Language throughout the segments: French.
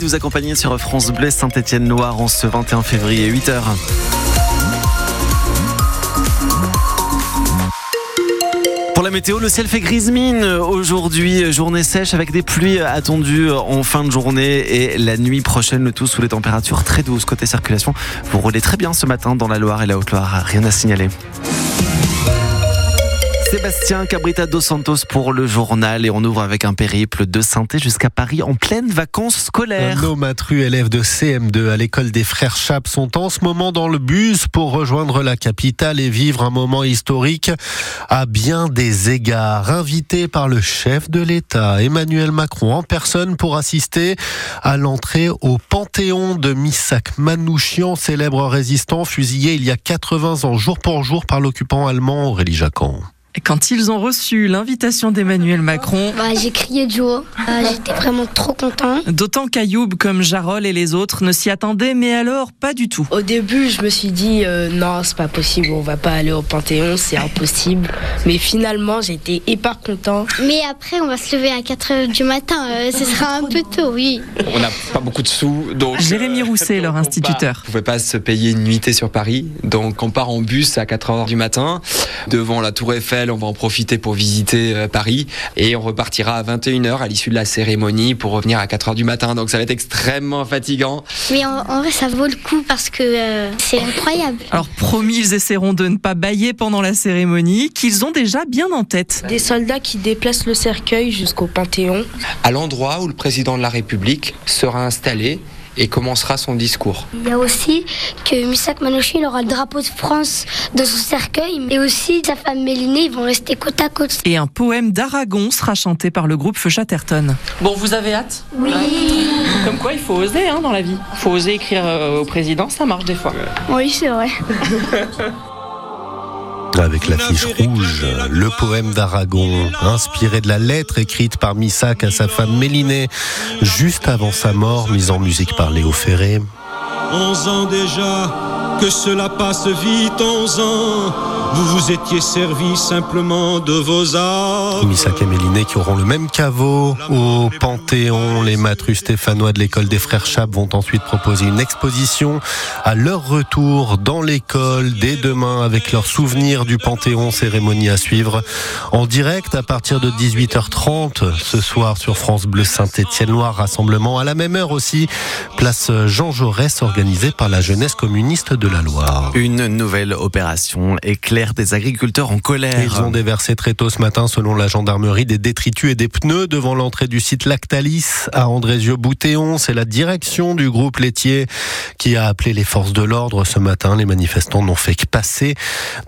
Vous accompagnez sur France Bleu Saint-Étienne-Loire en ce 21 février 8h. Pour la météo, le ciel fait grise mine. Aujourd'hui, journée sèche avec des pluies attendues en fin de journée et la nuit prochaine, le tout sous les températures très douces. Côté circulation, vous roulez très bien ce matin dans la Loire et la Haute-Loire. Rien à signaler. Sébastien Cabrita dos Santos pour le journal et on ouvre avec un périple de saint jusqu'à Paris en pleine vacances scolaires. Nos matrus élèves de CM2 à l'école des frères Chap sont en ce moment dans le bus pour rejoindre la capitale et vivre un moment historique à bien des égards. Invités par le chef de l'État, Emmanuel Macron en personne pour assister à l'entrée au Panthéon de Missak Manouchian, célèbre résistant fusillé il y a 80 ans jour pour jour par l'occupant allemand Aurélie Jacquan. Quand ils ont reçu l'invitation d'Emmanuel Macron, bah, j'ai crié Joe. Euh, J'étais vraiment trop content. D'autant qu'Ayoub, comme Jarol et les autres, ne s'y attendaient, mais alors pas du tout. Au début, je me suis dit euh, non, c'est pas possible, on va pas aller au Panthéon, c'est impossible. Mais finalement, j'ai été hyper content. Mais après, on va se lever à 4 h du matin. Euh, ce sera un peu tôt, oui. On n'a pas beaucoup de sous, donc. Jérémy Rousset, leur instituteur. On ne pouvait pas se payer une nuitée sur Paris, donc on part en bus à 4 h du matin devant la Tour Eiffel on va en profiter pour visiter euh, Paris et on repartira à 21h à l'issue de la cérémonie pour revenir à 4h du matin. Donc ça va être extrêmement fatigant. Mais en, vrai, ça vaut le coup parce que euh, c'est incroyable. Alors promis, ils essaieront de ne pas bailler pendant la cérémonie, qu'ils ont déjà bien en tête. Des soldats qui déplacent le cercueil jusqu'au Panthéon. À l'endroit où le président de la République sera installé et commencera son discours. Il y a aussi que Misak Manouchi aura le drapeau de France dans son cercueil et aussi sa femme Mélinée, ils vont rester côte à côte. Et un poème d'Aragon sera chanté par le groupe Feu Chatterton. Bon, vous avez hâte? Oui. Comme quoi, il faut oser hein, dans la vie. Il faut oser écrire euh, au président, ça marche des fois. Oui, c'est vrai. avec l'affiche rouge, le poème d'Aragon, inspiré de la lettre écrite par Missac à sa femme Mélinée, juste avant sa mort, mise en musique par Léo Ferré. 11 ans déjà, que cela passe vite, 11 ans vous vous étiez servi simplement de vos armes. Missak et qui auront le même caveau au Panthéon. Les matrus stéphanois de l'école des frères Chap vont ensuite proposer une exposition à leur retour dans l'école dès demain avec leurs souvenirs du Panthéon. Cérémonie à suivre en direct à partir de 18h30 ce soir sur France Bleu Saint-Étienne-Loire. Rassemblement à la même heure aussi. Place Jean Jaurès organisée par la jeunesse communiste de la Loire. Une nouvelle opération éclair des agriculteurs en colère. Ils ont déversé très tôt ce matin, selon la gendarmerie, des détritus et des pneus devant l'entrée du site Lactalis à Andrézieux-Boutéon. C'est la direction du groupe laitier qui a appelé les forces de l'ordre ce matin. Les manifestants n'ont fait que passer.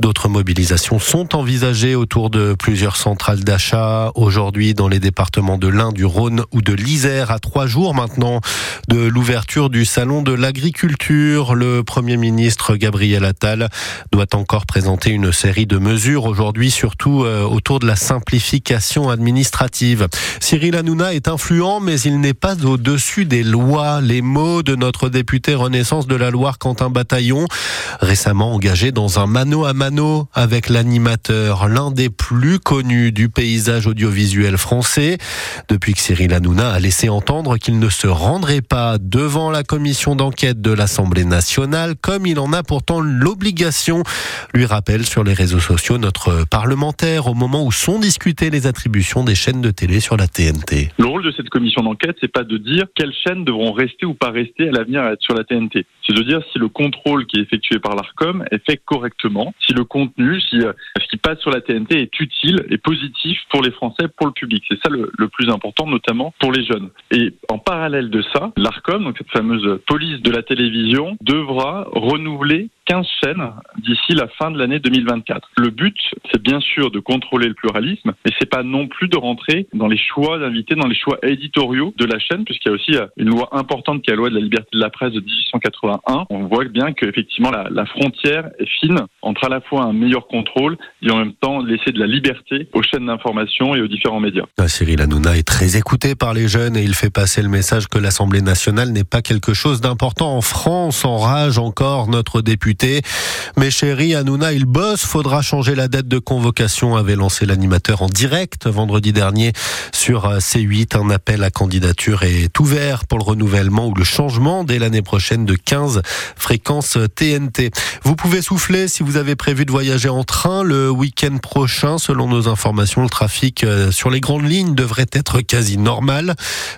D'autres mobilisations sont envisagées autour de plusieurs centrales d'achat aujourd'hui dans les départements de l'Ain, du Rhône ou de l'Isère à trois jours maintenant de l'ouverture du salon de l'agriculture. Le premier ministre Gabriel Attal doit encore présenter une série de mesures aujourd'hui, surtout euh, autour de la simplification administrative. Cyril Hanouna est influent, mais il n'est pas au-dessus des lois. Les mots de notre député Renaissance de la Loire, Quentin Bataillon, récemment engagé dans un mano à mano avec l'animateur, l'un des plus connus du paysage audiovisuel français. Depuis que Cyril Hanouna a laissé entendre qu'il ne se rendrait pas devant la commission d'enquête de l'Assemblée nationale, comme il en a pourtant l'obligation, lui rappelle sur les réseaux sociaux notre parlementaire au moment où sont les attributions des chaînes de télé sur la TNT. Le rôle de cette commission d'enquête, c'est pas de dire quelles chaînes devront rester ou pas rester à l'avenir sur la TNT. C'est de dire si le contrôle qui est effectué par l'ARCOM est fait correctement, si le contenu, si euh, ce qui passe sur la TNT est utile et positif pour les Français, pour le public. C'est ça le, le, plus important, notamment pour les jeunes. Et en parallèle de ça, l'ARCOM, donc cette fameuse police de la télévision, devra renouveler 15 chaînes d'ici la fin de l'année 2024. Le but, c'est bien sûr de contrôler le pluralisme, mais c'est pas non plus de rentrer dans les choix d'invités, dans les choix éditoriaux de la chaîne, puisqu'il y a aussi euh, une loi importante qui est la loi de la liberté de la presse de 1881. On voit bien qu'effectivement la, la frontière est fine entre à la fois un meilleur contrôle et en même temps laisser de la liberté aux chaînes d'information et aux différents médias. Ah, Cyril Hanouna est très écouté par les jeunes et il fait passer le message que l'Assemblée nationale n'est pas quelque chose d'important en France. Enrage encore notre député député. Mais chérie, Hanouna, il bosse, faudra changer la date de convocation, avait lancé l'animateur en direct vendredi dernier sur C8. Un appel à candidature est ouvert pour le renouvellement ou le changement dès l'année prochaine de 15 fréquences TNT. Vous pouvez souffler si vous avez prévu de voyager en train le week-end prochain. Selon nos informations, le trafic euh, sur les grandes lignes devrait être quasi normal.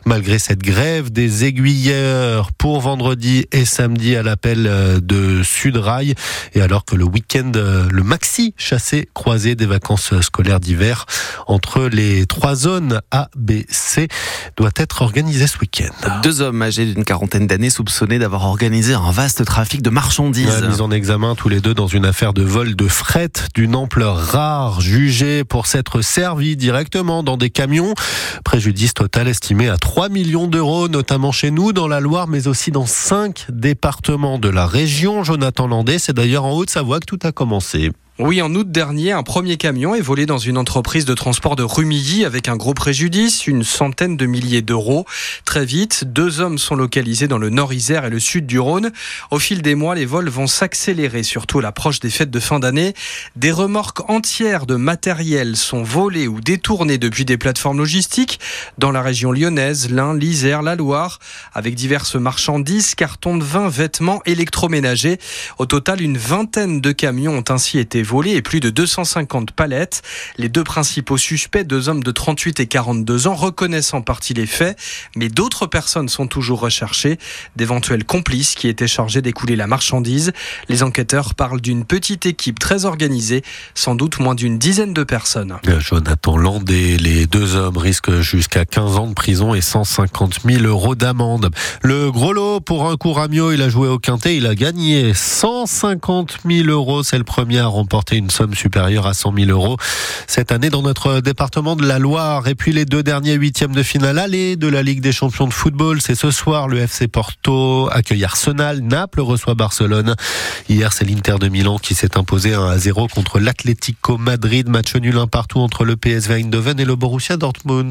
Malgré cette grève des aiguilleurs pour vendredi et samedi à l'appel euh, de Sudrail. Et alors que le week-end, euh, le maxi chassé croisé des vacances scolaires d'hiver entre les trois zones A, B, C doit être organisé ce week-end. Deux hommes âgés d'une quarantaine d'années soupçonnés d'avoir organisé un vaste trafic de marchandises. mis en examen tous les deux dans une affaire de vol de fret d'une ampleur rare, jugée pour s'être servi directement dans des camions. Préjudice total estimé à 3 millions d'euros, notamment chez nous, dans la Loire, mais aussi dans cinq départements de la région. Jonathan C'est d'ailleurs en Haute-Savoie que tout a commencé. Oui, en août dernier, un premier camion est volé dans une entreprise de transport de Rumilly avec un gros préjudice, une centaine de milliers d'euros. Très vite, deux hommes sont localisés dans le nord-Isère et le sud du Rhône. Au fil des mois, les vols vont s'accélérer, surtout à l'approche des fêtes de fin d'année. Des remorques entières de matériel sont volées ou détournées depuis des plateformes logistiques dans la région lyonnaise, l'Ain, l'Isère, la Loire, avec diverses marchandises, cartons de vin, vêtements, électroménagers. Au total, une vingtaine de camions ont ainsi été volés et plus de 250 palettes. Les deux principaux suspects, deux hommes de 38 et 42 ans, reconnaissent en partie les faits, mais d'autres personnes sont toujours recherchées, d'éventuels complices qui étaient chargés d'écouler la marchandise. Les enquêteurs parlent d'une petite équipe très organisée, sans doute moins d'une dizaine de personnes. Euh, Jonathan Landé, les deux hommes risquent jusqu'à 15 ans de prison et 150 000 euros d'amende. Le gros lot pour un coup Ramio, il a joué au quintet, il a gagné 150 000 euros, c'est le premier à remporter porter une somme supérieure à 100 000 euros cette année dans notre département de la Loire. Et puis les deux derniers huitièmes de finale aller de la Ligue des champions de football, c'est ce soir. Le FC Porto accueille Arsenal, Naples reçoit Barcelone. Hier, c'est l'Inter de Milan qui s'est imposé 1 à 0 contre l'Atlético Madrid. Match nul un partout entre le PSV Eindhoven et le Borussia Dortmund.